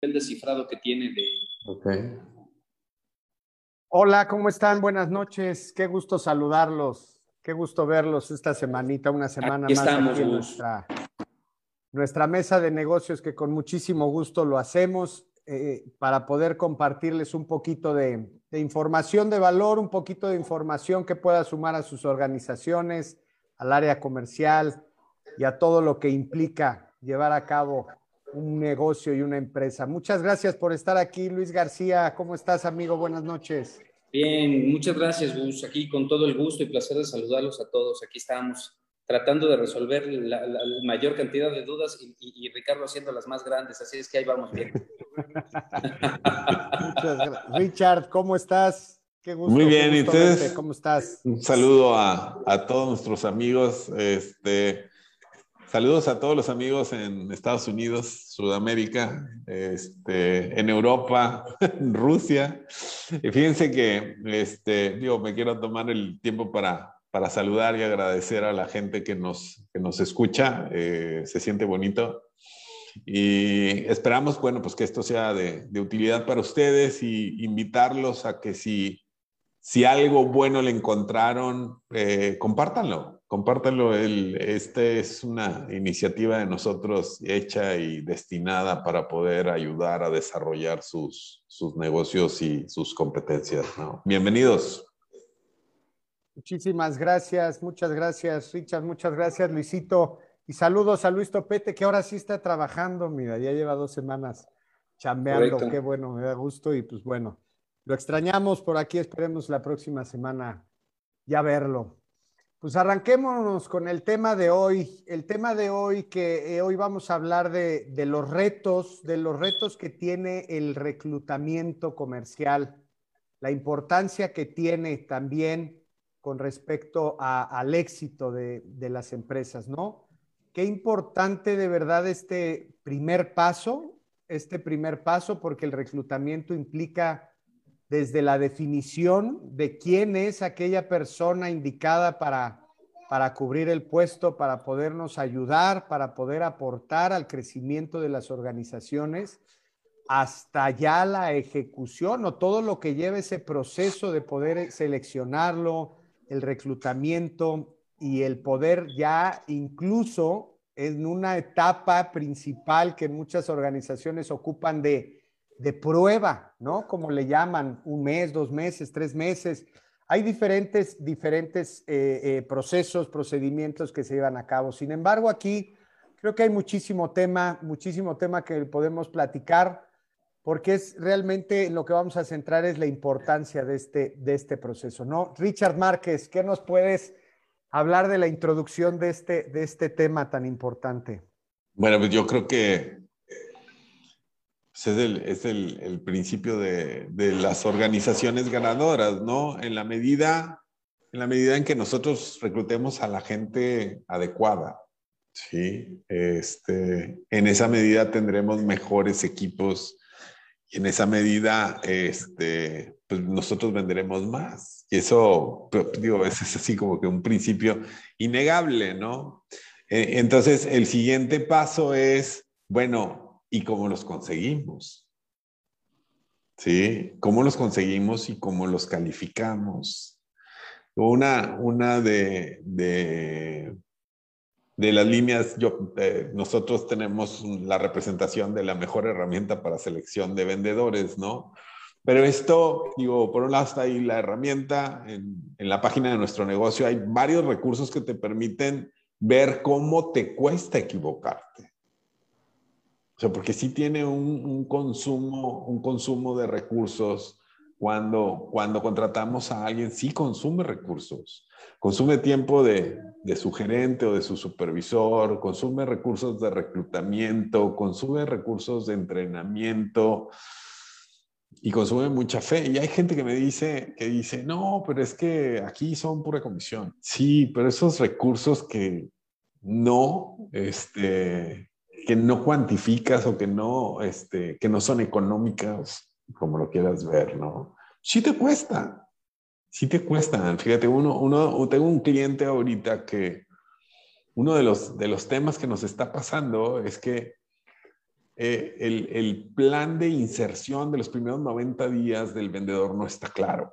el descifrado que tiene de... Okay. Hola, ¿cómo están? Buenas noches. Qué gusto saludarlos. Qué gusto verlos esta semanita, una semana Aquí más estamos, aquí en nuestra, nuestra mesa de negocios que con muchísimo gusto lo hacemos eh, para poder compartirles un poquito de, de información de valor, un poquito de información que pueda sumar a sus organizaciones, al área comercial y a todo lo que implica llevar a cabo un negocio y una empresa. Muchas gracias por estar aquí, Luis García. ¿Cómo estás, amigo? Buenas noches. Bien, muchas gracias, Gus. Aquí con todo el gusto y placer de saludarlos a todos. Aquí estamos tratando de resolver la, la- la mayor cantidad de dudas y, y- y Ricardo haciendo las más grandes. Así es que ahí vamos bien. Muchas gracias. Richard, ¿cómo estás? Qué gusto. Muy bien, ¿y ustedes? verte. ¿Cómo estás? Un saludo a, a todos nuestros amigos. Este, saludos a todos los amigos en Estados Unidos, Sudamérica, este, en Europa, en Rusia. Y fíjense que este, digo, me quiero tomar el tiempo para, para saludar y agradecer a la gente que nos, que nos escucha. Eh, se siente bonito. Y esperamos, bueno, pues que esto sea de, de utilidad para ustedes y invitarlos a que si si algo bueno le encontraron, eh, compártanlo, compártanlo. El, este es una iniciativa de nosotros hecha y destinada para poder ayudar a desarrollar sus, sus negocios y sus competencias. ¿no? Bienvenidos. Muchísimas gracias, muchas gracias, Richard, muchas gracias, Luisito. Y saludos a Luis Topete, que ahora sí está trabajando, mira, ya lleva dos semanas chambeando, Correcto. qué bueno, me da gusto y pues bueno, lo extrañamos por aquí, esperemos la próxima semana ya verlo. Pues arranquémonos con el tema de hoy, el tema de hoy que eh, hoy vamos a hablar de, los retos, de los retos que tiene el reclutamiento comercial, la importancia que tiene también con respecto al éxito de las empresas, ¿no? Qué importante de verdad este primer paso, este primer paso, porque el reclutamiento implica desde la definición de quién es aquella persona indicada para, para cubrir el puesto, para podernos ayudar, para poder aportar al crecimiento de las organizaciones, hasta ya la ejecución o todo lo que lleva ese proceso de poder seleccionarlo, el reclutamiento y el poder ya incluso en una etapa principal que muchas organizaciones ocupan de, de prueba, ¿no? Como le llaman, un mes, dos meses, tres meses. Hay diferentes, diferentes eh, eh, procesos, procedimientos que se llevan a cabo. Sin embargo, aquí creo que hay muchísimo tema, muchísimo tema que podemos platicar, porque es realmente en lo que vamos a centrar es la importancia de este, de este proceso, ¿no? Richard Márquez, ¿qué nos puedes hablar de la introducción de este, de este tema tan importante? Bueno, pues yo creo que es el, es el, principio de, de las organizaciones ganadoras, ¿no? En la medida, en la medida en que nosotros reclutemos a la gente adecuada, ¿sí? Este, en esa medida tendremos mejores equipos y en esa medida, este, pues nosotros venderemos más. Y eso, pues, digo, ese es así como que un principio innegable, ¿no? Eh, Entonces, el siguiente paso es, bueno, ¿y cómo los conseguimos? ¿Sí? ¿Cómo los conseguimos y cómo los calificamos? Una, una de, de, las líneas, yo, eh, nosotros tenemos la representación de la mejor herramienta para selección de vendedores, ¿no? Pero esto, digo, por un lado está ahí la herramienta, en, en la página de nuestro negocio hay varios recursos que te permiten ver cómo te cuesta equivocarte. O sea, porque sí tiene un, un consumo, un consumo de recursos. Cuando, cuando contratamos a alguien, sí consume recursos. Consume tiempo de, de su gerente o de su supervisor, consume recursos de reclutamiento, consume recursos de entrenamiento y consume mucha fe. Y hay gente que me dice, que dice, no, pero es que aquí son pura comisión. Sí, pero esos recursos que no, este, que no cuantificas o que no, este, que no son económicas, como lo quieras ver, ¿no? Sí te cuesta, sí te cuesta. Fíjate, uno, uno, tengo un cliente ahorita que uno de los, de los temas que nos está pasando es que eh, el, el plan de inserción de los primeros 90 días del vendedor no está claro.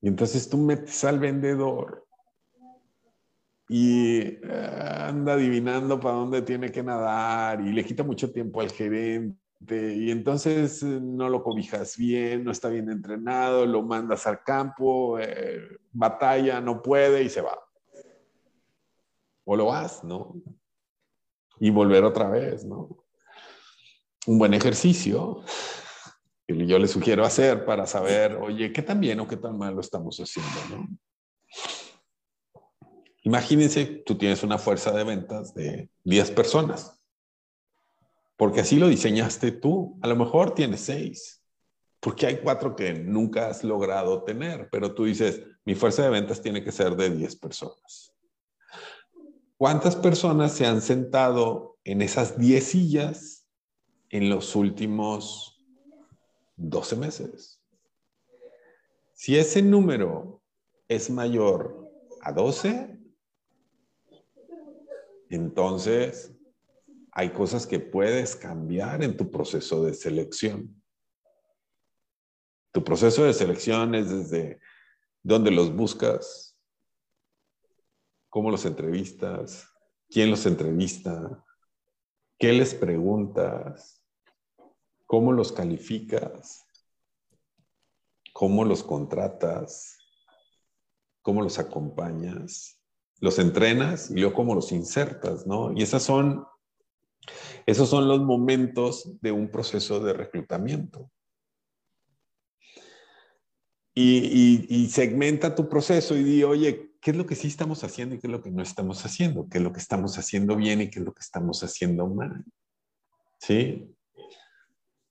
Y entonces tú metes al vendedor y eh, anda adivinando para dónde tiene que nadar y le quita mucho tiempo al gerente y entonces eh, no lo cobijas bien, no está bien entrenado, lo mandas al campo, eh, batalla, no puede y se va. O lo vas, ¿no? Y volver otra vez, ¿no? Un buen ejercicio que yo le sugiero hacer para saber, oye, ¿qué tan bien o qué tan mal lo estamos haciendo, ¿no? Imagínense, tú tienes una fuerza de ventas de 10 personas porque así lo diseñaste tú. A lo mejor tienes seis, porque hay cuatro que nunca has logrado tener, pero tú dices, mi fuerza de ventas tiene que ser de 10 personas. ¿Cuántas personas se han sentado en esas 10 sillas en los últimos 12 meses? Si ese número es mayor a 12, entonces hay cosas que puedes cambiar en tu proceso de selección. Tu proceso de selección es desde dónde los buscas, cómo los entrevistas, quién los entrevista, qué les preguntas, cómo los calificas, cómo los contratas, cómo los acompañas, los entrenas y luego cómo los insertas, ¿no? Y esas son esos son los momentos de un proceso de reclutamiento. Y, segmenta tu proceso y di, oye, ¿qué es lo que sí estamos haciendo y qué es lo que no estamos haciendo? ¿Qué es lo que estamos haciendo bien y qué es lo que estamos haciendo mal? ¿Sí?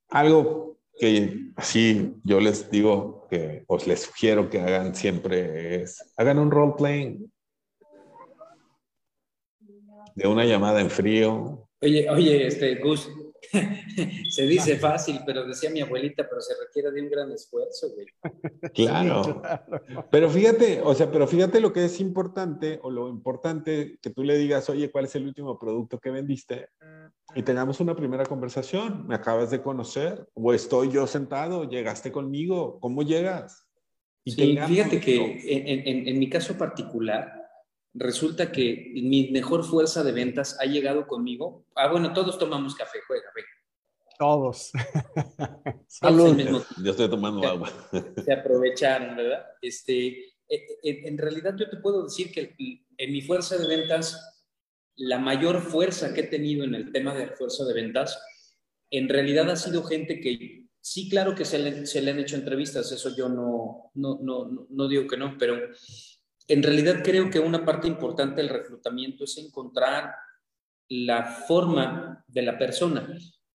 Algo que así yo les digo que os les sugiero que hagan siempre es, hagan un role playing de una llamada en frío, Oye, oye, este, Gus, se dice fácil, pero decía mi abuelita, pero se requiere de un gran esfuerzo, güey. Claro. Pero fíjate, o sea, pero fíjate lo que es importante, o lo importante que tú le digas, oye, ¿cuál es el último producto que vendiste? Y tengamos una primera conversación. Me acabas de conocer, o estoy yo sentado, llegaste conmigo, ¿cómo llegas? Y sí, fíjate que en, en, en mi caso particular, resulta que mi mejor fuerza de ventas ha llegado conmigo. Ah, bueno, todos tomamos café, juega, ve. Todos. Salud. Yo estoy tomando agua. Se aprovecharon, ¿verdad? Este, e, e, en realidad yo te puedo decir que en mi fuerza de ventas, la mayor fuerza que he tenido en el tema de fuerza de ventas, en realidad ha sido gente que sí, claro que se le, se le han hecho entrevistas, eso yo no, no, no, no digo que no, pero en realidad creo que una parte importante del reclutamiento es encontrar la forma de la persona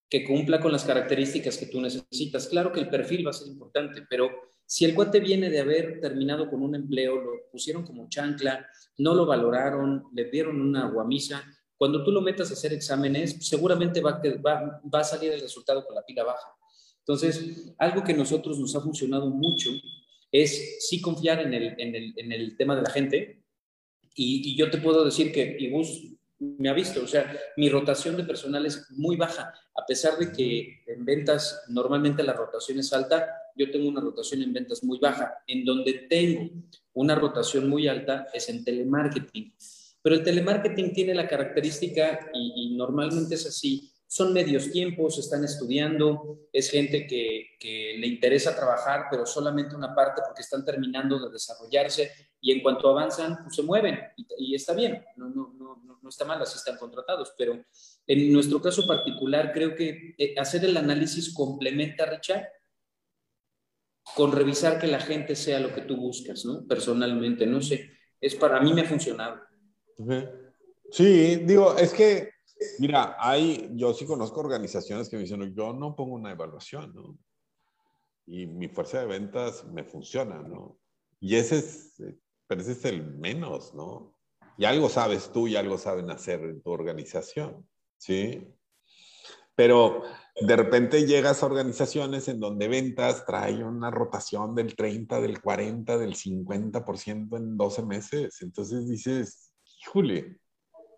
que cumpla con las características que tú necesitas. Claro que el perfil va a ser importante, pero si el cuate viene de haber terminado con un empleo, lo pusieron como chancla, no lo valoraron, le dieron una guamisa, cuando tú lo metas a hacer exámenes, seguramente va, va, va a salir el resultado con la pila baja. Entonces, algo que a nosotros nos ha funcionado mucho es sí confiar en el, en el, en el tema de la gente. Y, yo te puedo decir que Ibus me ha visto, o sea, mi rotación de personal es muy baja, a pesar de que en ventas normalmente la rotación es alta, yo tengo una rotación en ventas muy baja. En donde tengo una rotación muy alta es en telemarketing. Pero el telemarketing tiene la característica, y normalmente es así, son medios tiempos, están estudiando, es gente que, le interesa trabajar, pero solamente una parte porque están terminando de desarrollarse y en cuanto avanzan, pues se mueven y, está bien, no, no, no, no, está mal, así están contratados, pero en nuestro caso particular creo que eh, hacer el análisis complementa, Richard, con revisar que la gente sea lo que tú buscas, ¿no? Personalmente, no sé, es para mí me ha funcionado. Sí, digo, es que Mira, hay, yo sí conozco organizaciones que me dicen, yo no pongo una evaluación, ¿no? Y mi fuerza de ventas me funciona, ¿no? Y ese es, pero ese es el menos, ¿no? Y algo sabes tú y algo saben hacer en tu organización, ¿sí? Pero de repente llegas a organizaciones en donde ventas trae una rotación del 30, del 40, del 50% en 12 meses. Entonces dices, híjole,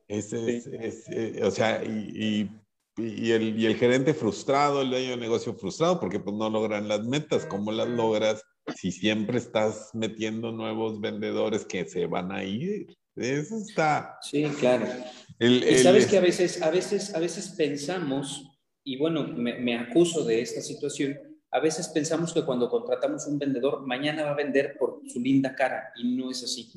es, es, eh, o sea, y, y el, y el gerente frustrado, el dueño de negocio frustrado, porque pues no logran las metas. ¿Cómo las logras si siempre estás metiendo nuevos vendedores que se van a ir? Eso está. Sí, claro. y sabes que a veces, a veces, a veces pensamos, y bueno, me, me, acuso de esta situación, a veces pensamos que cuando contratamos un vendedor, mañana va a vender por su linda cara, y no es así.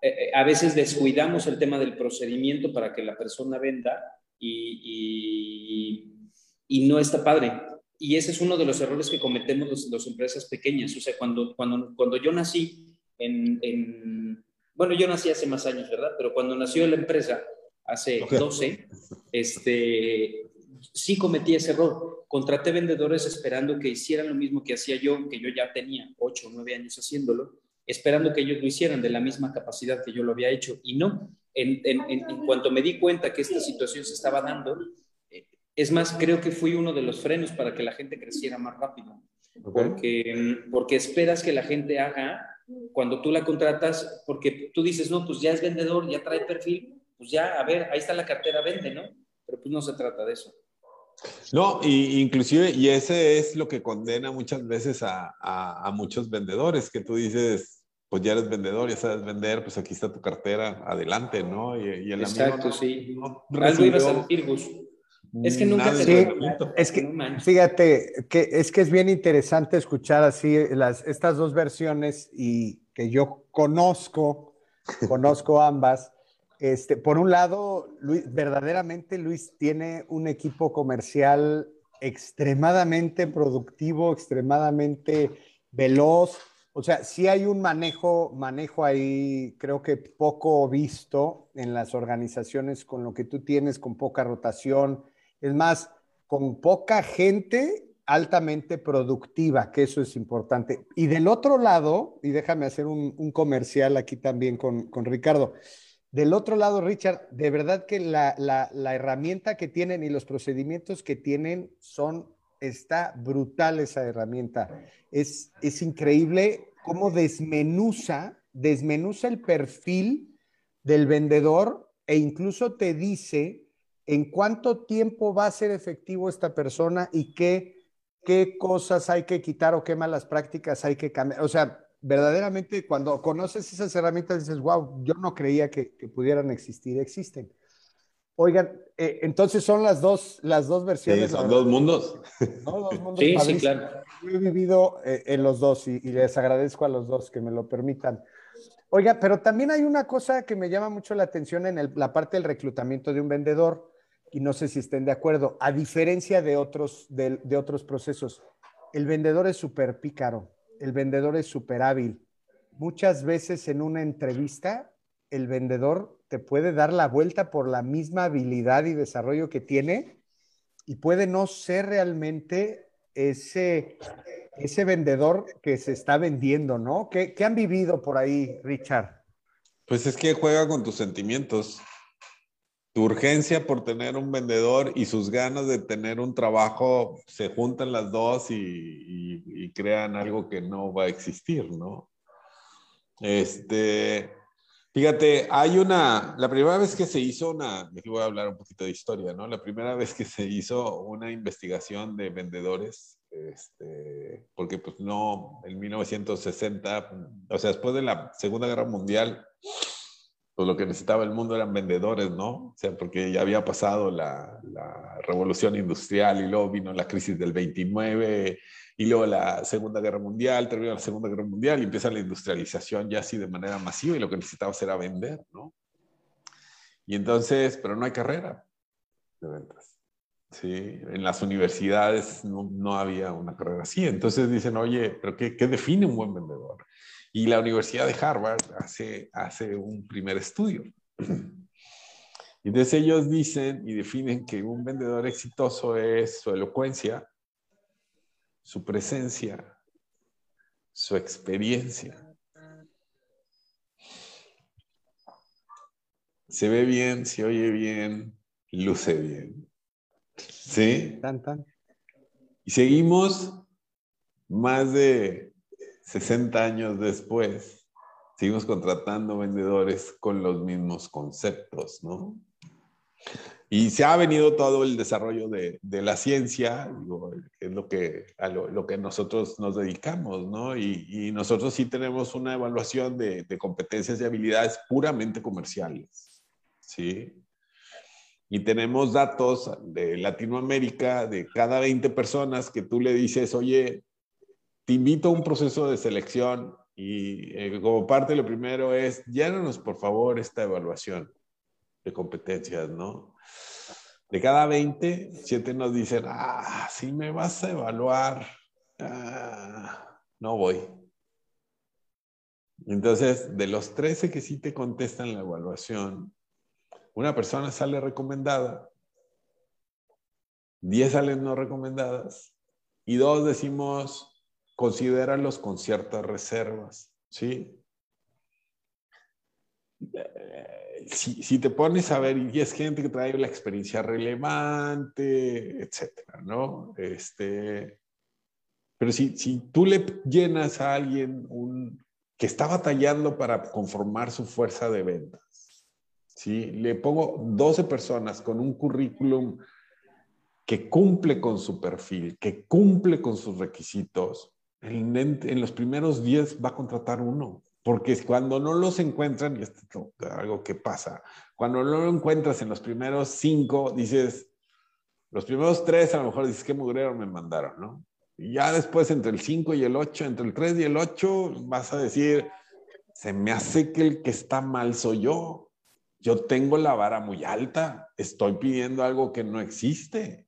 Eh, eh, a veces descuidamos el tema del procedimiento para que la persona venda y, y, no está padre. Y ese es uno de los errores que cometemos las empresas pequeñas. O sea, cuando, cuando, cuando yo nací en, en, Bueno, yo nací hace más años, ¿verdad? Pero cuando nació la empresa, hace 12, este, sí cometí ese error. Contraté vendedores esperando que hicieran lo mismo que hacía yo, que yo ya tenía 8 o 9 años haciéndolo, esperando que ellos lo hicieran de la misma capacidad que yo lo había hecho. Y no, en, en, cuanto me di cuenta que esta situación se estaba dando, eh, es más, creo que fui uno de los frenos para que la gente creciera más rápido. Porque, porque esperas que la gente haga cuando tú la contratas, porque tú dices, no, pues ya es vendedor, ya trae perfil, pues ya, a ver, ahí está la cartera, vende, ¿no? Pero pues no se trata de eso. No, y, inclusive, y ese es lo que condena muchas veces a, a, a muchos vendedores, que tú dices, pues ya eres vendedor, ya sabes vender, pues aquí está tu cartera, adelante, ¿no? Y, el Exacto, sí. No Algo ibas a decir, Gus. Es que nunca te Es que, fíjate, que es que es bien interesante escuchar así las, estas dos versiones y que yo conozco, conozco ambas. Este, por un lado, Luis, verdaderamente Luis tiene un equipo comercial extremadamente productivo, extremadamente veloz, o sea, sí hay un manejo, manejo ahí, creo que poco visto en las organizaciones con lo que tú tienes, con poca rotación. Es más, con poca gente altamente productiva, que eso es importante. Y del otro lado, y déjame hacer un, comercial aquí también con, Ricardo. Del otro lado, Richard, de verdad que la, la herramienta que tienen y los procedimientos que tienen son está brutal esa herramienta. Es, es increíble cómo desmenuza, desmenuza el perfil del vendedor e incluso te dice en cuánto tiempo va a ser efectivo esta persona y qué, qué cosas hay que quitar o qué malas prácticas hay que cambiar. O sea, verdaderamente cuando conoces esas herramientas dices, wow, yo no creía que, que pudieran existir, existen. Oigan, eh, entonces son las dos, las dos versiones. Sí, son dos mundos. sí, sí, claro. Yo he vivido eh, en los dos y, les agradezco a los dos que me lo permitan. Oiga, pero también hay una cosa que me llama mucho la atención en la parte del reclutamiento de un vendedor, y no sé si estén de acuerdo, a diferencia de otros, de, de otros procesos, el vendedor es súper pícaro, el vendedor es súper hábil. Muchas veces en una entrevista, el vendedor te puede dar la vuelta por la misma habilidad y desarrollo que tiene y puede no ser realmente ese, ese vendedor que se está vendiendo, ¿no? ¿Qué, ¿Qué han vivido por ahí, Richard? Pues es que juega con tus sentimientos. Tu urgencia por tener un vendedor y sus ganas de tener un trabajo se juntan las dos y, y crean algo que no va a existir, ¿no? Este, Fíjate, hay una, la primera vez que se hizo una, aquí voy a hablar un poquito de historia, ¿no? La primera vez que se hizo una investigación de vendedores, este, porque pues no, en 1960, o sea, después de la Segunda Guerra Mundial, pues lo que necesitaba el mundo eran vendedores, ¿no? O sea, porque ya había pasado la, la revolución industrial y luego vino la crisis del 29 y luego la Segunda Guerra Mundial, termina la Segunda Guerra Mundial y empieza la industrialización ya así de manera masiva y lo que necesitábamos era vender, ¿no? Y entonces, pero no hay carrera de ventas. Sí, en las universidades no, no había una carrera así. Entonces dicen, oye, ¿pero qué, qué, define un buen vendedor? Y la Universidad de Harvard hace, hace un primer estudio. Y entonces ellos dicen y definen que un vendedor exitoso es su elocuencia, su presencia, su experiencia. Se ve bien, se oye bien, luce bien. ¿Sí? Y seguimos más de 60 años después, seguimos contratando vendedores con los mismos conceptos, ¿no? Y se ha venido todo el desarrollo de, la ciencia, es lo que, a lo, que nosotros nos dedicamos, ¿no? Y, y nosotros sí tenemos una evaluación de, de, competencias y habilidades puramente comerciales, ¿sí? Y tenemos datos de Latinoamérica, de cada 20 personas que tú le dices, oye, te invito a un proceso de selección y eh, como parte lo primero es, llénanos por favor esta evaluación de competencias, ¿no? De cada 20, 7 nos dicen, ah, si me vas a evaluar, ah, no voy. Entonces, de los 13 que sí te contestan la evaluación, una persona sale recomendada, 10 salen no recomendadas y dos decimos, considéralos con ciertas reservas, ¿sí? si, te pones a ver, y es gente que trae la experiencia relevante, etcétera, ¿no? Este, pero si, si tú le llenas a alguien un, que está batallando para conformar su fuerza de ventas, ¿sí? Le pongo 12 personas con un currículum que cumple con su perfil, que cumple con sus requisitos, en, los primeros 10 va a contratar uno. Porque cuando no los encuentran, y esto es algo que pasa, cuando no lo encuentras en los primeros cinco, dices, los primeros tres a lo mejor dices, qué mugrero me mandaron, ¿no? Y ya después entre el cinco y el ocho, entre el tres y el ocho, vas a decir, se me hace que el que está mal soy yo. Yo tengo la vara muy alta, estoy pidiendo algo que no existe.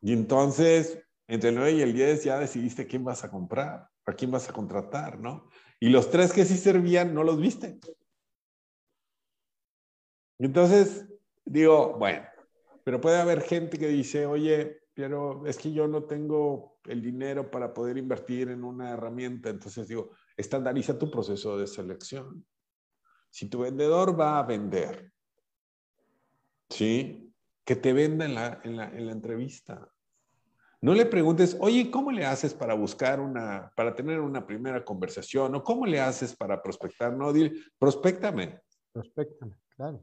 Y entonces, entre el 9 y el 10 ya decidiste quién vas a comprar, a quién vas a contratar, ¿no? Y los tres que sí servían, no los viste. Entonces, digo, bueno, pero puede haber gente que dice, oye, pero es que yo no tengo el dinero para poder invertir en una herramienta. Entonces digo, estandariza tu proceso de selección. Si tu vendedor va a vender, ¿sí? Que te venda en la, en la, en la entrevista. No le preguntes, oye, ¿cómo le haces para buscar una, para tener una primera conversación? ¿O cómo le haces para prospectar? No, dile, prospectame. Prospectame, claro.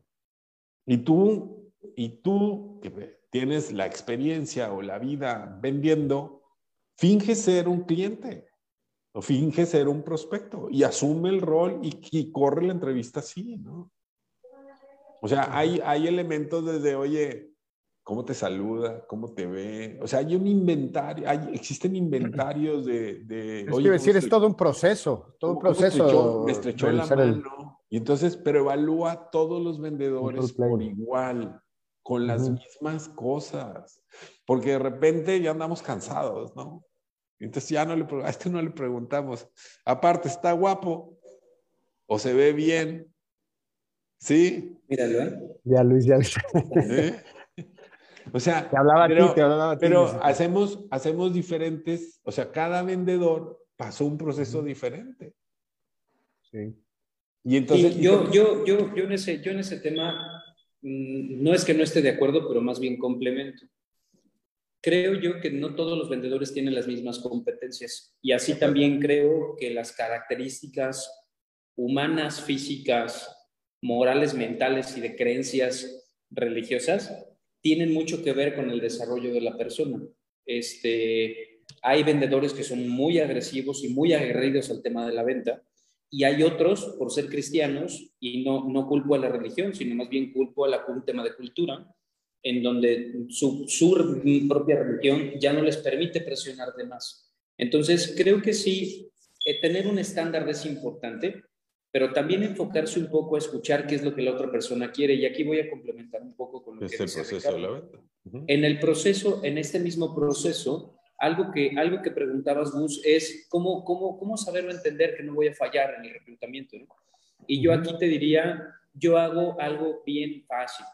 Y tú, y tú que tienes la experiencia o la vida vendiendo, finge ser un cliente o finge ser un prospecto y asume el rol y, y corre la entrevista así, ¿no? O sea, hay, hay elementos desde, oye, cómo te saluda, cómo te ve. O sea, hay un inventario, hay, existen inventarios de... de es decir, es todo un proceso, todo un proceso. Me estrechó, la mano. Y entonces, pero evalúa a todos los vendedores por igual, con las mismas cosas. Porque de repente ya andamos cansados, ¿no? Entonces ya no le, a este no le preguntamos. Aparte, ¿está guapo? ¿O se ve bien? ¿Sí? Míralo, ¿eh? Ya, Luis, ya. ¿Eh? O sea, pero, hacemos, hacemos diferentes, o sea, cada vendedor pasó un proceso diferente. Sí. Y entonces... yo, yo, yo, yo, en ese, yo en ese tema, mm, no es que no esté de acuerdo, pero más bien complemento. Creo yo que no todos los vendedores tienen las mismas competencias y así también creo que las características humanas, físicas, morales, mentales y de creencias religiosas tienen mucho que ver con el desarrollo de la persona. Este, hay vendedores que son muy agresivos y muy aguerridos al tema de la venta, y hay otros, por ser cristianos, y no, no culpo a la religión, sino más bien culpo a un tema de cultura, en donde su, su propia religión ya no les permite presionar de más. Entonces, creo que sí, eh, tener un estándar es importante, pero también enfocarse un poco a escuchar qué es lo que la otra persona quiere. Y aquí voy a complementar un poco con lo que dice proceso de la venta. En el proceso, en este mismo proceso, algo que, algo que preguntabas, Gus, es cómo, cómo, cómo saberlo entender que no voy a fallar en el reclutamiento. Y yo aquí te diría, yo hago algo bien fácil.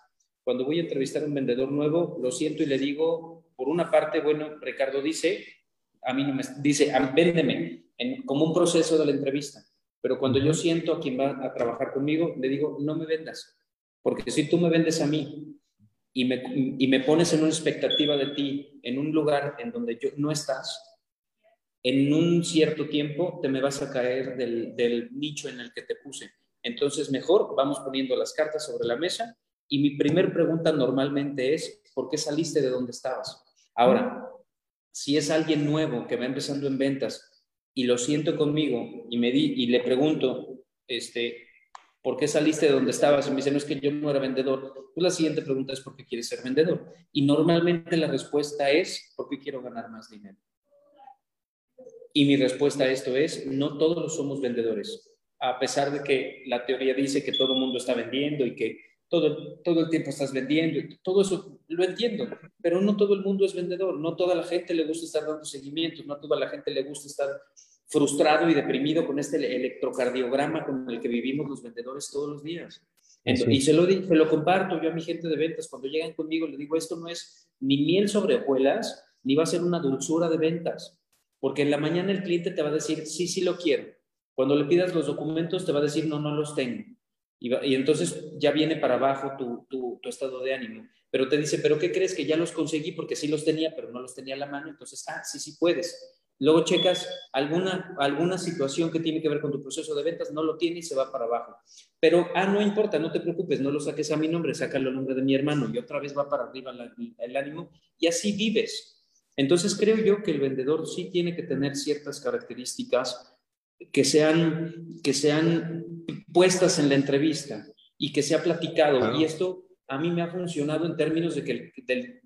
Cuando voy a entrevistar a un vendedor nuevo, lo siento y le digo, por una parte, bueno, Ricardo dice, a mí no me dice, véndeme, en, como un proceso de la entrevista. Pero cuando yo siento a quien va a trabajar conmigo, le digo, no me vendas. Porque si tú me vendes a mí y me, y me pones en una expectativa de ti, en un lugar en donde yo no estás, en un cierto tiempo te me vas a caer del, del nicho en el que te puse. Entonces, mejor vamos poniendo las cartas sobre la mesa Y mi primer pregunta normalmente es, ¿por qué saliste de donde estabas? Ahora, si es alguien nuevo que va empezando en ventas y lo siento conmigo y, me di, y le pregunto, este, ¿por qué saliste de donde estabas? Y me dice, no es que yo no era vendedor. Pues la siguiente pregunta es, ¿por qué quieres ser vendedor? Y normalmente la respuesta es, ¿por qué quiero ganar más dinero? Y mi respuesta a esto es, no todos somos vendedores. A pesar de que la teoría dice que todo el mundo está vendiendo y que todo, todo el tiempo estás vendiendo, todo eso lo entiendo, pero no todo el mundo es vendedor, no toda la gente le gusta estar dando seguimientos, no toda la gente le gusta estar frustrado y deprimido con este electrocardiograma con el que vivimos los vendedores todos los días. Y se lo, se lo comparto yo a mi gente de ventas, cuando llegan conmigo le digo, esto no es ni miel sobre hojuelas, ni va a ser una dulzura de ventas, porque en la mañana el cliente te va a decir, sí, sí lo quiero. Cuando le pidas los documentos te va a decir, no, no los tengo. Y, entonces ya viene para abajo tu, tu, tu, estado de ánimo. Pero te dice, ¿pero qué crees que ya los conseguí? Porque sí los tenía, pero no los tenía a la mano. Entonces, ah, sí, sí puedes. Luego checas alguna, alguna situación que tiene que ver con tu proceso de ventas, no lo tiene y se va para abajo. Pero, ah, no importa, no te preocupes, no lo saques a mi nombre, sácalo al nombre de mi hermano y otra vez va para arriba el ánimo y así vives. Entonces creo yo que el vendedor sí tiene que tener ciertas características que sean, que sean puestas en la entrevista y que se ha platicado. Y esto a mí me ha funcionado en términos de que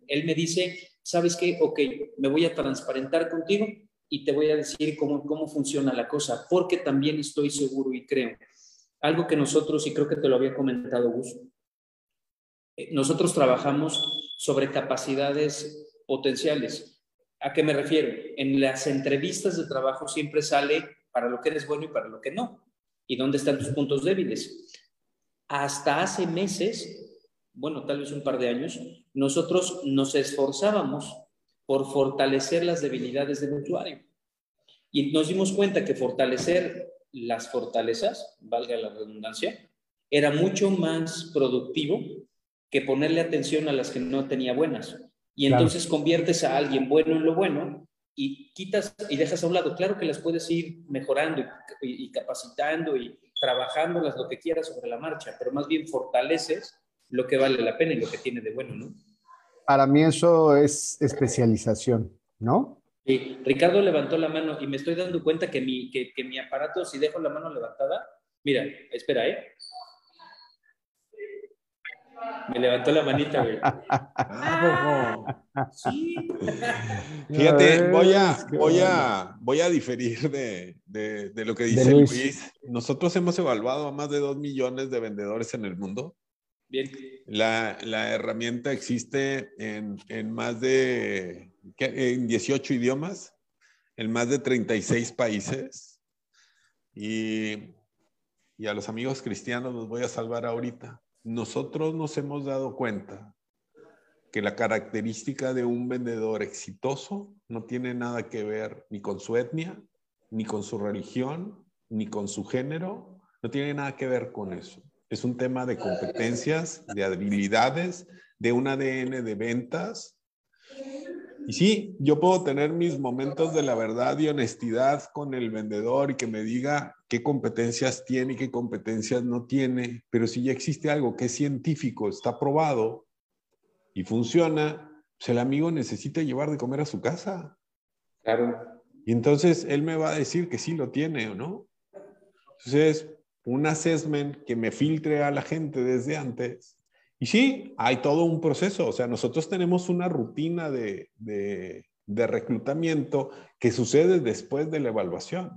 él me dice, ¿sabes qué? Ok, me voy a transparentar contigo y te voy a decir cómo, cómo funciona la cosa, porque también estoy seguro y creo. Algo que nosotros, y creo que te lo había comentado Gus, eh, nosotros trabajamos sobre capacidades potenciales. ¿A qué me refiero? En las entrevistas de trabajo siempre sale para lo que eres bueno y para lo que no. ¿Y dónde están tus puntos débiles? Hasta hace meses, bueno, tal vez un par de años, nosotros nos esforzábamos por fortalecer las debilidades del usuario. Y nos dimos cuenta que fortalecer las fortalezas, valga la redundancia, era mucho más productivo que ponerle atención a las que no tenía buenas. Y entonces conviertes a alguien bueno en lo bueno y quitas y dejas a un lado. Claro que las puedes ir mejorando y, capacitando y trabajándolas lo que quieras sobre la marcha, pero más bien fortaleces lo que vale la pena y lo que tiene de bueno, ¿no? Para mí eso es especialización, ¿no? Sí, Ricardo levantó la mano y me estoy dando cuenta que mi, que, que mi aparato, si dejo la mano levantada, mira, espera, ¿eh? Me levantó la manita, güey. Ah, sí. Fíjate, voy a, voy a, voy a diferir de, de, de lo que dice Luis. Nosotros hemos evaluado a más de dos millones de vendedores en el mundo. Bien. La, la herramienta existe en, en más de en 18 idiomas, en más de 36 países. Y, y a los amigos cristianos los voy a salvar ahorita nosotros nos hemos dado cuenta que la característica de un vendedor exitoso no tiene nada que ver ni con su etnia, ni con su religión, ni con su género, no tiene nada que ver con eso. Es un tema de competencias, de habilidades, de un ADN de ventas y sí, yo puedo tener mis momentos de la verdad y honestidad con el vendedor y que me diga qué competencias tiene y qué competencias no tiene, pero si ya existe algo que es científico, está probado y funciona, pues el amigo necesita llevar de comer a su casa. Claro. Y entonces él me va a decir que sí lo tiene o no. Entonces, un assessment que me filtre a la gente desde antes y sí, hay todo un proceso, o sea, nosotros tenemos una rutina de, de, reclutamiento que sucede después de la evaluación,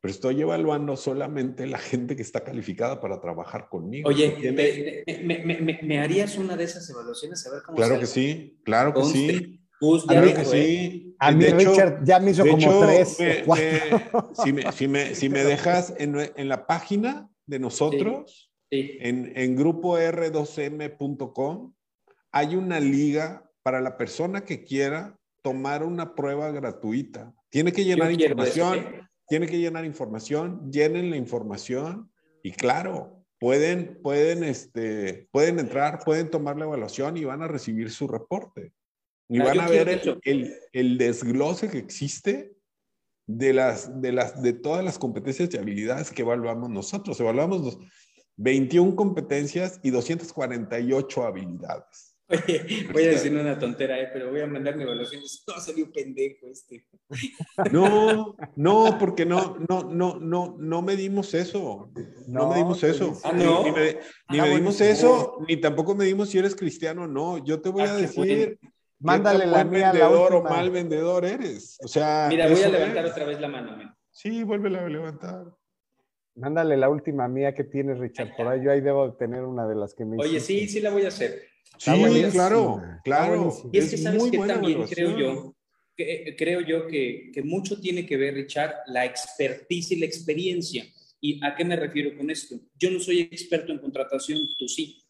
pero estoy evaluando solamente la gente que está calificada para trabajar conmigo. Oye, ¿me, harías una de esas evaluaciones? A ver cómo claro que sí, claro que sí. claro que sí. A mí, Richard, ya me hizo como tres. si, me, si, me, si me dejas en, en la página de nosotros, en, en grupo r2m.com hay una liga para la persona que quiera tomar una prueba gratuita. Tiene que llenar información, tiene que llenar información, llenen la información y claro, pueden, pueden, este, pueden entrar, pueden tomar la evaluación y van a recibir su reporte. Y van a ver el, el, el, desglose que existe de, las, de, las, de todas las competencias y habilidades que evaluamos nosotros. Evaluamos 21 competencias y 248 habilidades. Oye, voy a decir una tontera, eh, pero voy a mandar mi evaluación. No, salió pendejo este. No, no, porque no, no, no, no, no medimos eso. No, medimos eso. Ah, no. Ni, me- ni Ah, medimos eso, ni tampoco medimos si eres cristiano o no. Yo te voy Ah, a decir. qué Mándale la buen mía, la vendedor o última. mal vendedor eres. O sea, Mira, voy a levantar es. otra vez la mano. men. Sí, vuélvela a levantar. Mándale la última mía que tienes, Richard. Por ahí yo ahí debo de tener una de las que me Oye, hiciste. sí, sí la voy a hacer. Está Sí, claro, claro. Y es que sabes que también evaluación. creo yo, que, creo yo que, que mucho tiene que ver, Richard, la expertise y la experiencia. ¿Y a qué me refiero con esto? Yo no soy experto en contratación, tú sí.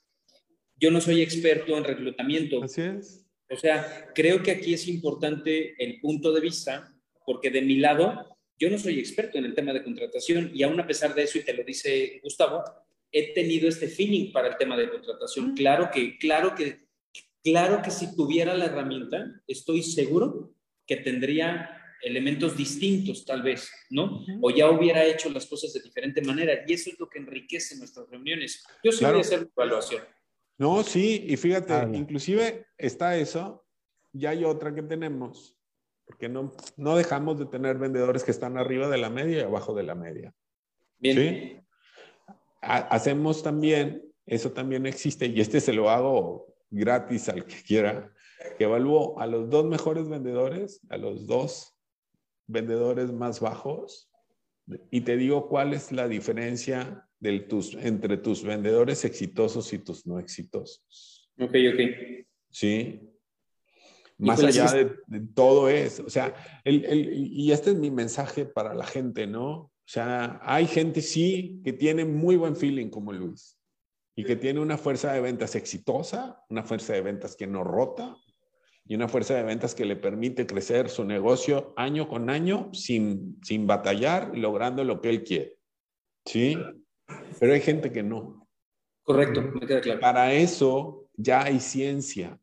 Yo no soy experto en reclutamiento. Así es. O sea, creo que aquí es importante el punto de vista, porque de mi lado, yo no soy experto en el tema de contratación y aún a pesar de eso, y te lo dice Gustavo, he tenido este feeling para el tema de contratación. Claro que, claro que, claro que si tuviera la herramienta, estoy seguro que tendría elementos distintos tal vez, ¿no? O ya hubiera hecho las cosas de diferente manera y eso es lo que enriquece nuestras reuniones. Yo sí Claro. voy a hacer evaluación. No, sí, y fíjate, Habla. inclusive está eso, y hay otra que tenemos, porque no, no dejamos de tener vendedores que están arriba de la media y abajo de la media. Bien. Sí. Ha- hacemos también, eso también existe, y este se lo hago gratis al que quiera, que evalúo a los dos mejores vendedores, a los dos vendedores más bajos, y te digo cuál es la diferencia del tus, entre tus vendedores exitosos y tus no exitosos. Ok, ok. ¿Sí? Más Híjole, allá de todo eso. O sea, el, el- y este es mi mensaje para la gente, ¿no? O sea, hay gente, sí, que tiene muy buen feeling como Luis y que tiene una fuerza de ventas exitosa, una fuerza de ventas que no rota y una fuerza de ventas que le permite crecer su negocio año con año sin, sin batallar, logrando lo que él quiere. ¿Sí? Pero hay gente que no. Correcto, me queda claro. Para eso ya hay ciencia.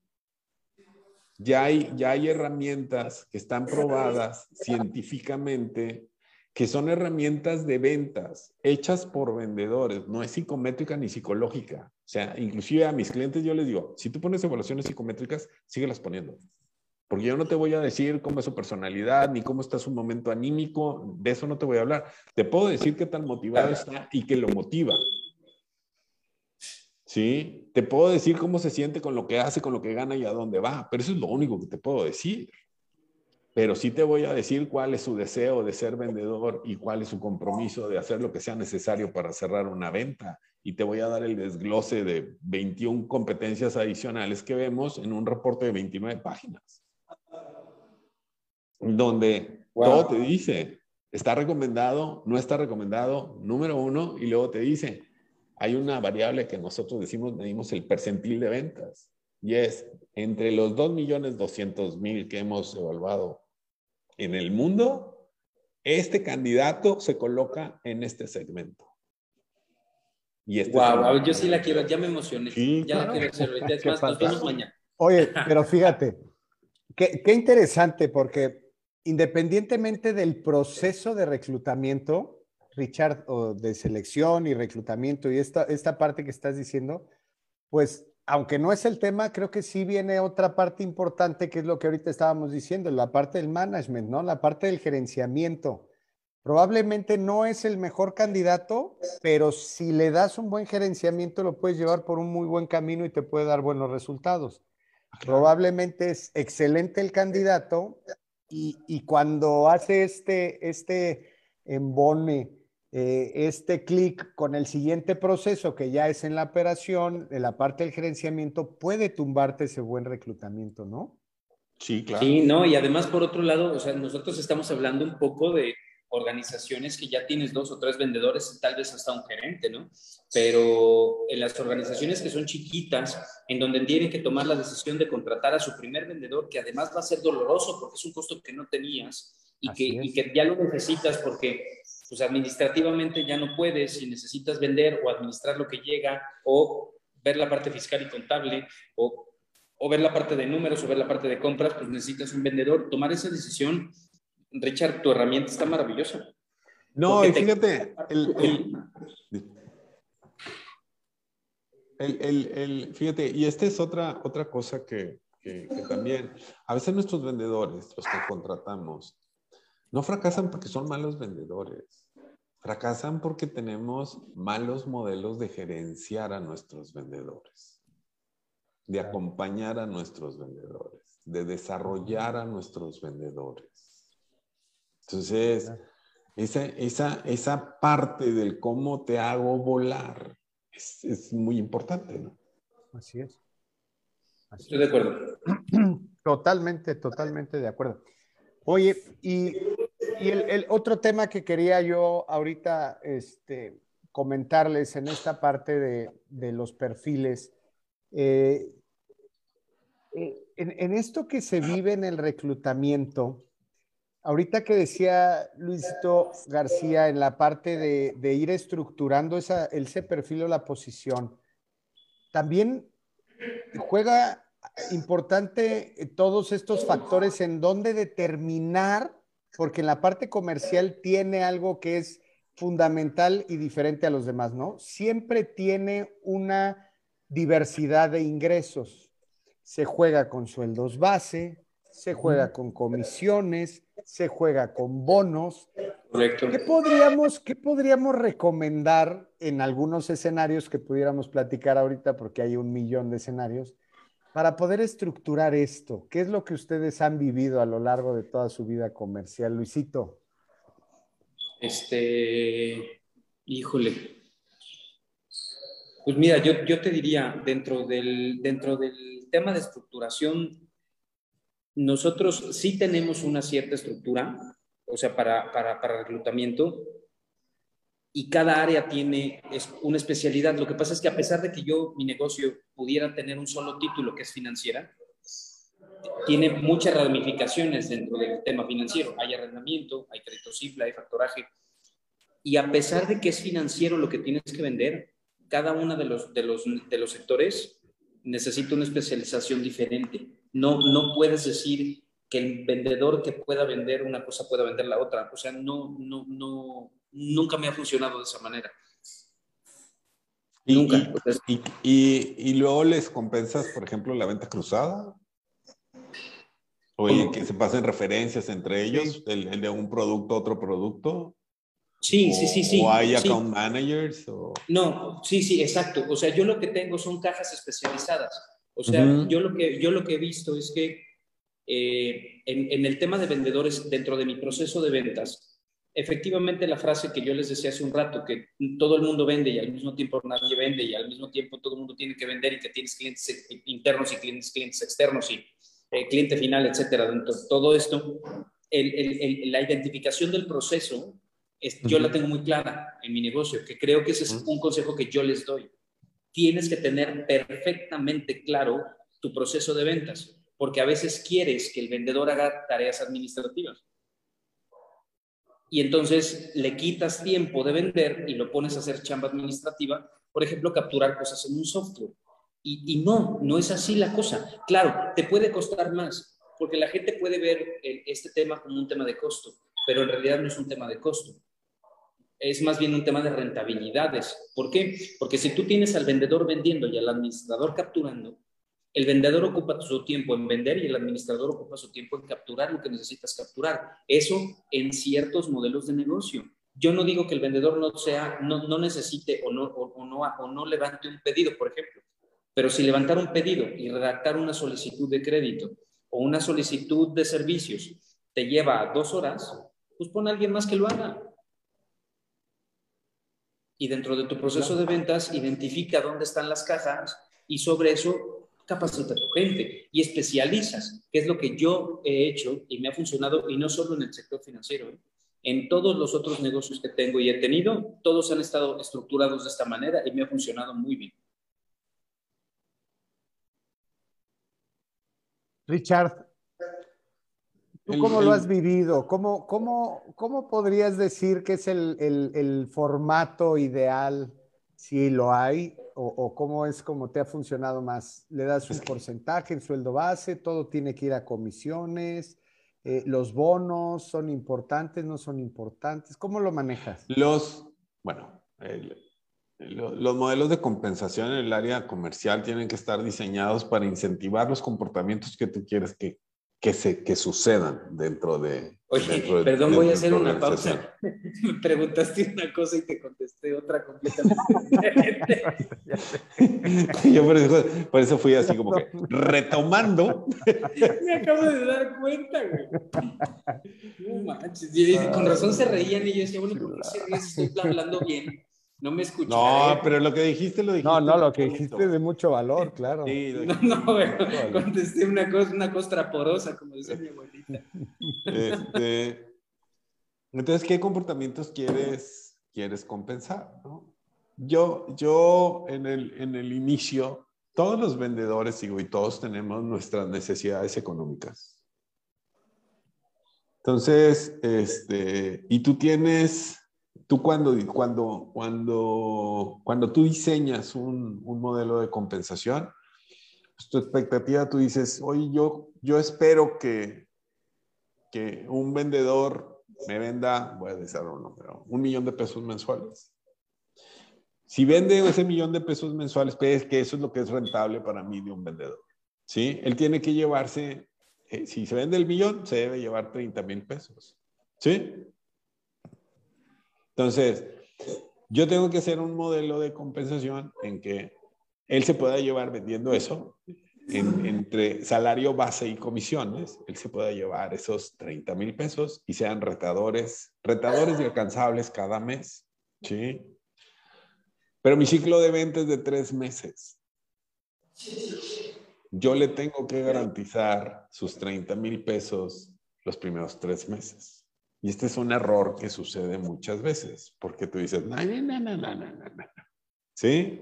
Ya hay, ya hay herramientas que están probadas científicamente, que son herramientas de ventas hechas por vendedores. No es psicométrica ni psicológica. O sea, inclusive a mis clientes yo les digo, si tú pones evaluaciones psicométricas, síguelas poniendo. Porque yo no te voy a decir cómo es su personalidad, ni cómo está su momento anímico, de eso no te voy a hablar. Te puedo decir qué tan motivado está y qué lo motiva. ¿Sí? Te puedo decir cómo se siente con lo que hace, con lo que gana y a dónde va, pero eso es lo único que te puedo decir. Pero sí te voy a decir cuál es su deseo de ser vendedor y cuál es su compromiso de hacer lo que sea necesario para cerrar una venta. Y te voy a dar el desglose de 21 competencias adicionales que vemos en un reporte de 29 páginas, donde Wow. todo te dice, está recomendado, no está recomendado, número uno, y luego te dice, hay una variable que nosotros decimos, medimos el percentil de ventas, y es entre los 2.200.000 que hemos evaluado en el mundo, este candidato se coloca en este segmento. Y este es Wow, ver, yo sí la quiero, ya me emocioné. Sí, ya claro. la quiero hacer. Es más, nos fantástico. vemos mañana. Oye, pero fíjate, qué, qué interesante porque independientemente del proceso de reclutamiento, Richard, o de selección y reclutamiento y esta, esta parte que estás diciendo, pues aunque no es el tema, creo que sí viene otra parte importante que es lo que ahorita estábamos diciendo, la parte del management, ¿no? La parte del gerenciamiento. Probablemente no es el mejor candidato, pero si le das un buen gerenciamiento lo puedes llevar por un muy buen camino y te puede dar buenos resultados. Probablemente es excelente el candidato y, y cuando hace este, este embone, eh, este clic con el siguiente proceso que ya es en la operación, de la parte del gerenciamiento, puede tumbarte ese buen reclutamiento, ¿no? Sí, claro. Sí, no, y además por otro lado, o sea, nosotros estamos hablando un poco de organizaciones que ya tienes dos o tres vendedores, tal vez hasta un gerente, ¿no? Pero en las organizaciones que son chiquitas, en donde tienen que tomar la decisión de contratar a su primer vendedor, que además va a ser doloroso porque es un costo que no tenías y, que, y que ya lo necesitas porque pues administrativamente ya no puedes y necesitas vender o administrar lo que llega o ver la parte fiscal y contable o o ver la parte de números o ver la parte de compras, pues necesitas un vendedor. Tomar esa decisión, Richard, tu herramienta está maravillosa. No, Porque y te- fíjate, el- el- el, fíjate, y esta es otra, otra cosa que, que, también, a veces nuestros vendedores, los que contratamos, no fracasan porque son malos vendedores. Fracasan porque tenemos malos modelos de gerenciar a nuestros vendedores, de acompañar a nuestros vendedores, de desarrollar a nuestros vendedores. Entonces, esa, esa, esa parte del cómo te hago volar es, es muy importante, ¿no? Así es. Estoy de acuerdo. Totalmente, totalmente de acuerdo. Oye, y, y el, el, otro tema que quería yo ahorita este, comentarles en esta parte de, de los perfiles, eh, eh, en, en, esto que se vive en el reclutamiento, ahorita que decía Luisito García en la parte de, de ir estructurando esa, ese perfil o la posición, también juega importante todos estos factores en donde determinar, porque en la parte comercial tiene algo que es fundamental y diferente a los demás, ¿no? Siempre tiene una diversidad de ingresos. Se juega con sueldos base, se juega con comisiones, se juega con bonos. Correcto. ¿Qué podríamos, ¿Qué podríamos recomendar en algunos escenarios que pudiéramos platicar ahorita, porque hay un millón de escenarios, para poder estructurar esto, ¿qué es lo que ustedes han vivido a lo largo de toda su vida comercial, Luisito? Este, híjole. Pues mira, yo, yo te diría, dentro del, dentro del tema de estructuración, nosotros sí tenemos una cierta estructura, o sea, para, para, para reclutamiento, y cada área tiene una especialidad. Lo que pasa es que a pesar de que yo, mi negocio, pudiera tener un solo título que es financiera, tiene muchas ramificaciones dentro del tema financiero. Hay arrendamiento, hay crédito simple, hay factoraje. Y a pesar de que es financiero lo que tienes que vender, cada uno de los, de los, de los sectores necesita una especialización diferente. No, no puedes decir que el vendedor que pueda vender una cosa pueda vender la otra. O sea, no, no, no, nunca me ha funcionado de esa manera. ¿Y, nunca. Y, y, y, luego les compensas, por ejemplo, la venta cruzada? Oye, que se pasen referencias entre ellos, el, el, de un producto a otro producto. Sí, o, sí, sí, sí. ¿O hay sí. account managers? O... No, sí, sí, exacto. O sea, yo lo que tengo son cajas especializadas. O sea, uh -huh. yo, lo que, yo lo que he visto es que eh, en, en, el tema de vendedores, dentro de mi proceso de ventas, efectivamente la frase que yo les decía hace un rato, que todo el mundo vende y al mismo tiempo nadie vende y al mismo tiempo todo el mundo tiene que vender y que tienes clientes internos y clientes, clientes externos y eh, cliente final, etcétera. Dentro de todo esto, el, el, el, la identificación del proceso, es, yo la tengo muy clara en mi negocio, que creo que ese es un consejo que yo les doy. Tienes que tener perfectamente claro tu proceso de ventas, porque a veces quieres que el vendedor haga tareas administrativas y entonces le quitas tiempo de vender y lo pones a hacer chamba administrativa, por ejemplo, capturar cosas en un software. Y, y, no, no es así la cosa. Claro, te puede costar más, porque la gente puede ver el, este tema como un tema de costo, pero en realidad no es un tema de costo. Es más bien un tema de rentabilidades. ¿Por qué? Porque si tú tienes al vendedor vendiendo y al administrador capturando, el vendedor ocupa su tiempo en vender y el administrador ocupa su tiempo en capturar lo que necesitas capturar. Eso en ciertos modelos de negocio. Yo no digo que el vendedor no, sea, no, no necesite o no, o, o, no, o no levante un pedido, por ejemplo. Pero si levantar un pedido y redactar una solicitud de crédito o una solicitud de servicios te lleva dos horas, pues pon a alguien más que lo haga. Y dentro de tu proceso de ventas, identifica dónde están las cajas y sobre eso capacita a tu gente y especializas, que es lo que yo he hecho y me ha funcionado, y no solo en el sector financiero, ¿eh? en todos los otros negocios que tengo y he tenido, todos han estado estructurados de esta manera y me ha funcionado muy bien. Richard, ¿tú cómo el, lo has vivido? ¿Cómo, cómo, cómo podrías decir que es el, el, el formato ideal, si lo hay, o, o, cómo es como te ha funcionado más? ¿Le das un porcentaje en sueldo base? ¿Todo tiene que ir a comisiones? Eh, ¿Los bonos son importantes? ¿No son importantes? ¿Cómo lo manejas? Los, bueno, el, los modelos de compensación en el área comercial tienen que estar diseñados para incentivar los comportamientos que tú quieres que, que, se, que sucedan dentro de... Oye, perdón, voy a hacer una pausa. Me preguntaste una cosa y te contesté otra completamente diferente. Yo por eso, por eso, fui así como que retomando. Me acabo de dar cuenta, güey. No manches. con razón se reían y yo decía, bueno, ¿por qué se ríen estoy hablando bien? No me escuché. No, pero lo que dijiste lo dijiste. No, no, lo que dijiste es de mucho valor, claro. Sí, no, no, contesté una cosa, una costra porosa, como decía mi abuelita. Este, entonces, ¿qué comportamientos quieres, quieres compensar? Yo, yo en, el, en el inicio, todos los vendedores, digo, y todos tenemos nuestras necesidades económicas. Entonces, este, y tú tienes tú cuando, cuando, cuando, cuando tú diseñas un, un modelo de compensación, pues tu expectativa, tú dices, oye, yo, yo espero que, que un vendedor me venda, voy a decir un número, un millón de pesos mensuales. Si vende ese millón de pesos mensuales, pues que eso es lo que es rentable para mí de un vendedor. ¿Sí? Él tiene que llevarse, eh, si se vende el millón, se debe llevar 30 mil pesos. ¿Sí? Entonces, yo tengo que hacer un modelo de compensación en que él se pueda llevar vendiendo eso entre salario base y comisiones, él se pueda llevar esos 30 mil pesos y sean retadores, retadores y alcanzables cada mes, ¿sí? Pero mi ciclo de ventas es de tres meses. Yo le tengo que garantizar sus 30 mil pesos los primeros tres meses. Y este es un error que sucede muchas veces, porque tú dices, no, no, no, no, no, no, ¿Sí?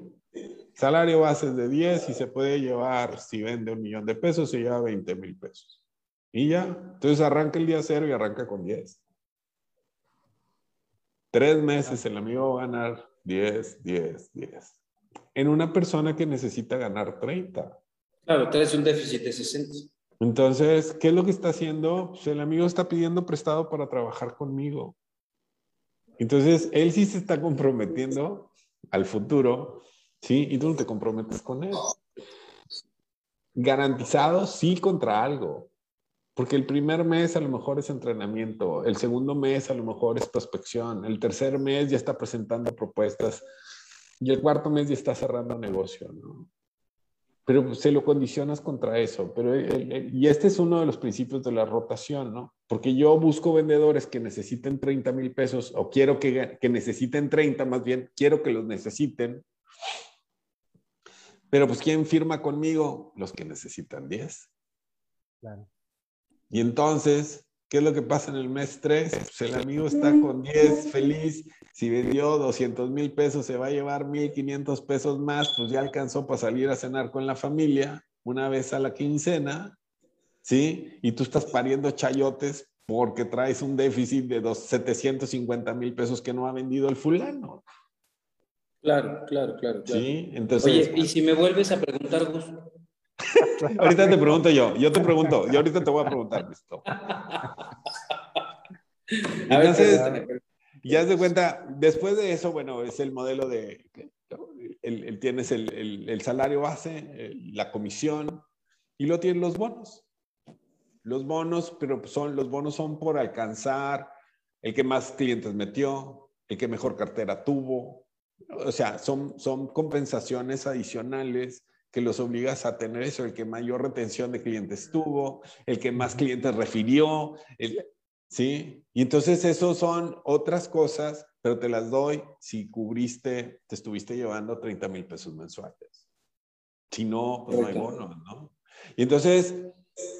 Salario base de 10 y se puede llevar, si vende un millón de pesos, se lleva 20 mil pesos. Y ya, entonces arranca el día cero y arranca con 10. Tres meses el amigo va a ganar 10, 10, 10. En una persona que necesita ganar 30. Claro, traes un déficit de 60. Entonces, ¿qué es lo que está haciendo? Pues el amigo está pidiendo prestado para trabajar conmigo. Entonces, él sí se está comprometiendo al futuro, ¿sí? Y tú no te comprometes con él. Garantizado, sí, contra algo. Porque el primer mes a lo mejor es entrenamiento, el segundo mes a lo mejor es prospección, el tercer mes ya está presentando propuestas y el cuarto mes ya está cerrando negocio, ¿no? Pero se lo condicionas contra eso. Pero, y este es uno de los principios de la rotación, ¿no? Porque yo busco vendedores que necesiten 30 mil pesos o quiero que, que necesiten 30, más bien, quiero que los necesiten. Pero pues, ¿quién firma conmigo? Los que necesitan 10. Claro. Y entonces, ¿Qué es lo que pasa en el mes 3? Pues el amigo está con 10, feliz. Si vendió 200 mil pesos, se va a llevar 1.500 pesos más, pues ya alcanzó para salir a cenar con la familia una vez a la quincena, ¿sí? Y tú estás pariendo chayotes porque traes un déficit de dos, 750 mil pesos que no ha vendido el fulano. Claro, claro, claro. Sí, entonces. Oye, y si me vuelves a preguntar, Gus, ahorita te pregunto yo, yo te pregunto, yo ahorita te voy a preguntar esto. Entonces, ya se cuenta, después de eso, bueno, es el modelo de, el, tienes el, el, salario base, la comisión, y lo tienes los bonos. Los bonos, pero son, los bonos son por alcanzar el que más clientes metió, el que mejor cartera tuvo. O sea, son, son compensaciones adicionales que los obligas a tener eso, el que mayor retención de clientes tuvo, el que más clientes refirió, ¿sí? Y entonces eso son otras cosas, pero te las doy si cubriste, te estuviste llevando 30 mil pesos mensuales. Si no, pues no hay bonos, ¿no? Y entonces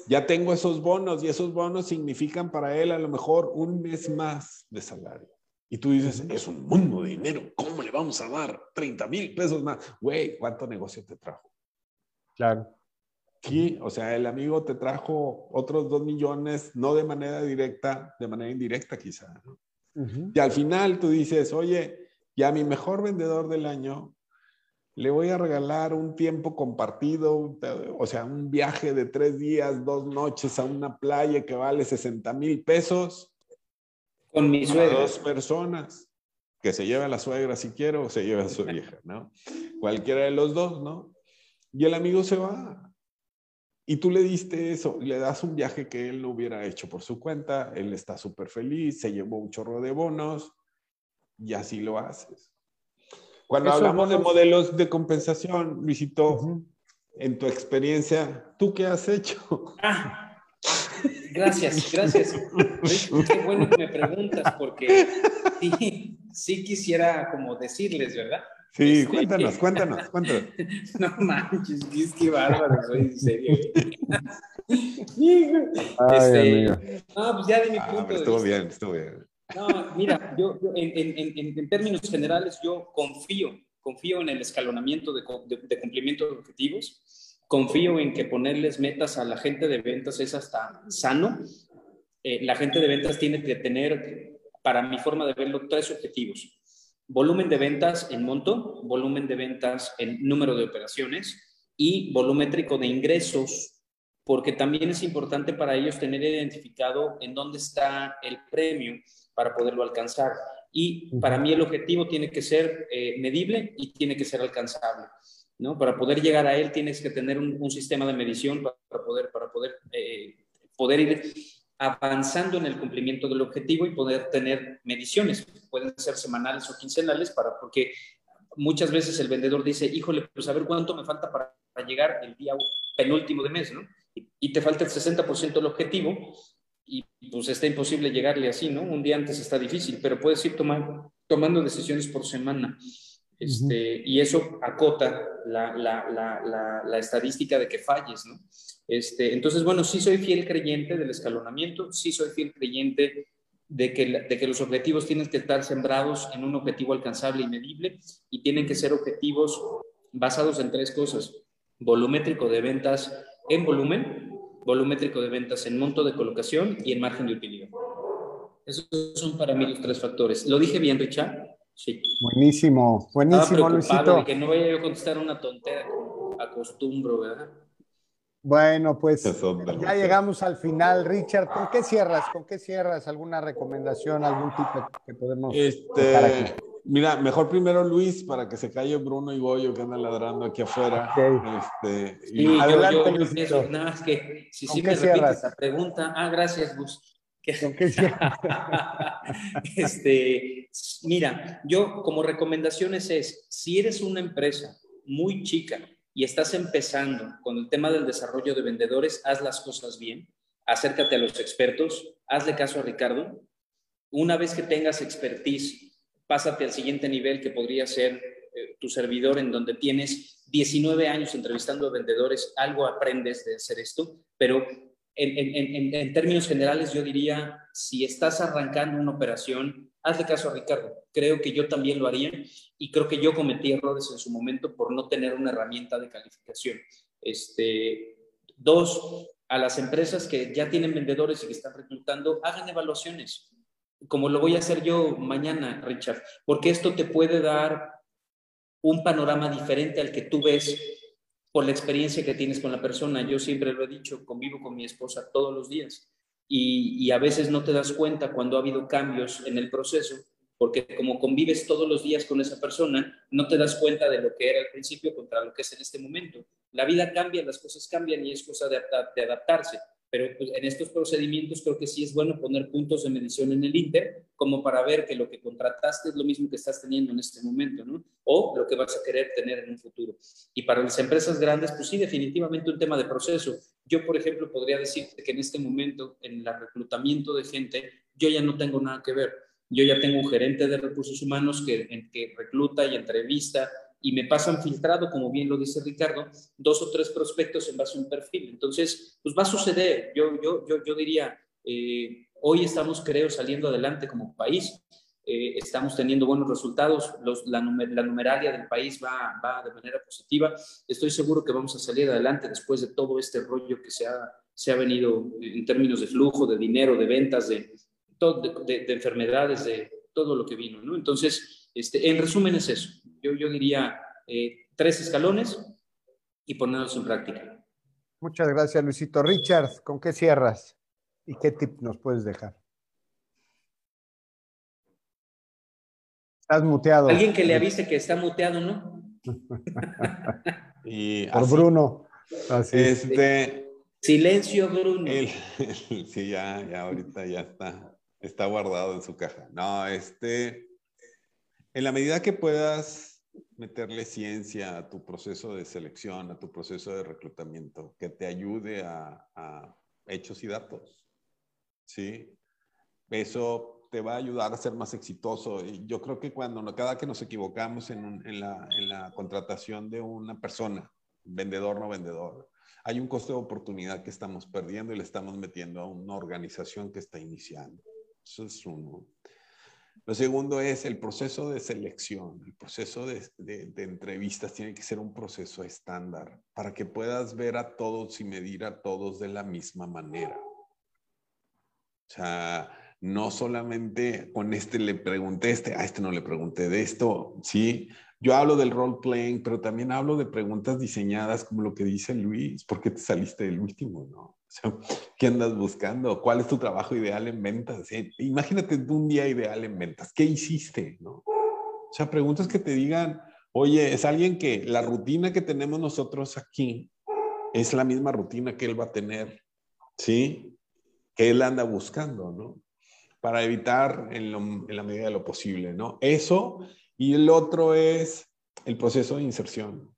ya tengo esos bonos y esos bonos significan para él a lo mejor un mes más de salario. Y tú dices, es un mundo de dinero, ¿cómo le vamos a dar 30 mil pesos más? Güey, ¿cuánto negocio te trajo? Claro. Sí, o sea, el amigo te trajo otros dos millones, no de manera directa, de manera indirecta quizá. Y al final tú dices, oye, ya mi mejor vendedor del año, le voy a regalar un tiempo compartido, o sea, un viaje de tres días, dos noches a una playa que vale 60 mil pesos. Con mi suegra. Dos personas. que se lleve a la suegra si quiere o se lleve a su vieja, ¿no? Cualquiera de los dos, ¿no? Y el amigo se va. Y tú le diste eso, le das un viaje que él no hubiera hecho por su cuenta, él está súper feliz, se llevó un chorro de bonos y así lo haces. Cuando hablamos de modelos de compensación, Luisito, en tu experiencia, ¿tú qué has hecho? Ah, gracias, gracias. Qué bueno que me preguntas porque sí, quisiera como decirles, ¿verdad? Sí, este, cuéntanos, cuéntanos, cuéntanos. No manches, qué bárbaro, soy en serio. este, no, pues ya de mi ah, punto. estuvo bien, estuvo bien. No, mira, yo, en, en, términos generales, yo confío, confío en el escalonamiento de, de, cumplimiento de objetivos, confío en que ponerles metas a la gente de ventas es hasta sano. Eh, la gente de ventas tiene que tener para mi forma de verlo, tres objetivos. Volumen de ventas en monto, volumen de ventas en número de operaciones y volumétrico de ingresos, porque también es importante para ellos tener identificado en dónde está el premio para poderlo alcanzar. Y para mí el objetivo tiene que ser eh, medible y tiene que ser alcanzable. ¿no? Para poder llegar a él tienes que tener un, sistema de medición para poder, para poder, eh, poder ir avanzando en el cumplimiento del objetivo y poder tener mediciones. Pueden ser semanales o quincenales, para, porque muchas veces el vendedor dice, híjole, pues a ver cuánto me falta para, llegar el día penúltimo de mes, ¿no? Y, te falta el 60% del objetivo y pues está imposible llegarle así, ¿no? Un día antes está difícil, pero puedes ir tomando decisiones por semana. Este, Y eso acota la, estadística de que falles, ¿no? Este, entonces, bueno, sí soy fiel creyente del escalonamiento, sí soy fiel creyente de que, de que los objetivos tienen que estar sembrados en un objetivo alcanzable y medible y tienen que ser objetivos basados en tres cosas. Volumétrico de ventas en volumen, volumétrico de ventas en monto de colocación y en margen de utilidad. Esos son para mí los tres factores. ¿Lo dije bien, Richard? Sí. Buenísimo, buenísimo, Luisito. De que no vaya yo a contestar una tontera como acostumbro, ¿verdad? Bueno, pues ya llegamos al final. Richard, ¿con qué cierras? ¿Con qué cierras? ¿Alguna recomendación, algún tipo que podemos este, aquí? Mira, mejor primero Luis para que se calle Bruno y Goyo que andan ladrando aquí afuera. Este, y adelante, yo, nada más que si sí me repites la pregunta. Ah, gracias, Gus. ¿Con qué cierras? este, mira, yo como recomendaciones es, si eres una empresa muy chica, y estás empezando con el tema del desarrollo de vendedores, haz las cosas bien, acércate a los expertos, hazle caso a Ricardo. Una vez que tengas expertise, pásate al siguiente nivel que podría ser eh, tu servidor en donde tienes 19 años entrevistando a vendedores, algo aprendes de hacer esto, pero en, en términos generales yo diría, si estás arrancando una operación, hazle caso a Ricardo. Creo que yo también lo haría y creo que yo cometí errores en su momento por no tener una herramienta de calificación. Este, dos, a las empresas que ya tienen vendedores y que están reclutando, hagan evaluaciones, como lo voy a hacer yo mañana, Richard, porque esto te puede dar un panorama diferente al que tú ves por la experiencia que tienes con la persona. Yo siempre lo he dicho, convivo con mi esposa todos los días y, a veces no te das cuenta cuando ha habido cambios en el proceso, porque como convives todos los días con esa persona, no te das cuenta de lo que era al principio contra lo que es en este momento. La vida cambia, las cosas cambian y es cosa de, adaptarse pero pues, en estos procedimientos creo que sí es bueno poner puntos de medición en el Inter, como para ver que lo que contrataste es lo mismo que estás teniendo en este momento, ¿no? O lo que vas a querer tener en un futuro. Y para las empresas grandes, pues sí, definitivamente un tema de proceso. Yo, por ejemplo, podría decirte que en este momento, en el reclutamiento de gente, yo ya no tengo nada que ver. Yo ya tengo un gerente de recursos humanos que, que recluta y entrevista y me pasan filtrado, como bien lo dice Ricardo, dos o tres prospectos en base a un perfil. Entonces, pues va a suceder. Yo, yo, yo, yo diría, eh, hoy estamos, creo, saliendo adelante como país. Eh, estamos teniendo buenos resultados, Los, la, la, numeralia del país va, va, de manera positiva. Estoy seguro que vamos a salir adelante después de todo este rollo que se ha, se ha venido en términos de flujo, de dinero, de ventas, de, de, de, enfermedades, de todo lo que vino. ¿no? Entonces, este, en resumen es eso yo, yo diría eh, tres escalones y ponerlos en práctica. Muchas gracias, Luisito. Richard, ¿con qué cierras? ¿Y qué tip nos puedes dejar? Estás muteado. Alguien que le avise que está muteado, ¿no? y Por Bruno. Así. Este, Silencio, Bruno. sí, ya, ya ahorita ya está, está guardado en su caja. No, este, en la medida que puedas meterle ciencia a tu proceso de selección, a tu proceso de reclutamiento, que te ayude a, a hechos y datos, ¿sí? Eso te va a ayudar a ser más exitoso. Y yo creo que cuando cada que nos equivocamos en, en, la, en la contratación de una persona, vendedor no vendedor, hay un costo de oportunidad que estamos perdiendo y le estamos metiendo a una organización que está iniciando. Eso es uno. Lo segundo es el proceso de selección, el proceso de, de, entrevistas tiene que ser un proceso estándar para que puedas ver a todos y medir a todos de la misma manera. O sea, no solamente con este le pregunté este, a este no le pregunté de esto, ¿sí? Yo hablo del role playing, pero también hablo de preguntas diseñadas como lo que dice Luis, ¿por qué te saliste del último, no? Sea, ¿qué andas buscando? ¿Cuál es tu trabajo ideal en ventas? Imagínate un día ideal en ventas, ¿qué hiciste, no? O sea, preguntas que te digan, oye, es alguien que la rutina que tenemos nosotros aquí es la misma rutina que él va a tener, ¿sí? Que él anda buscando, ¿no? Para evitar en, en la medida de lo posible, ¿no? Eso y el otro es el proceso de inserción.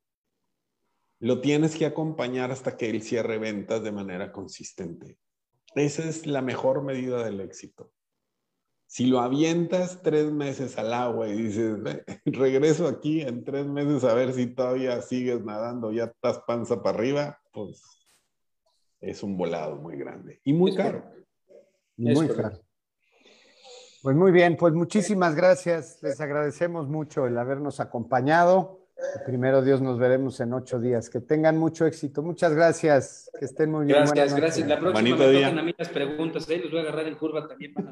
Lo tienes que acompañar hasta que él cierre ventas de manera consistente. Esa es la mejor medida del éxito. Si lo avientas tres meses al agua y dices, regreso aquí en tres meses a ver si todavía sigues nadando, ya estás panza para arriba, pues es un volado muy grande y muy caro. Muy caro. Pues muy bien, pues muchísimas gracias. Les agradecemos mucho el habernos acompañado. Primero Dios nos veremos en ocho días. Que tengan mucho éxito. Muchas gracias. Que estén muy bien. Gracias, gracias. La próxima me tocan a mí las preguntas. ¿eh? Los voy a agarrar en curva también.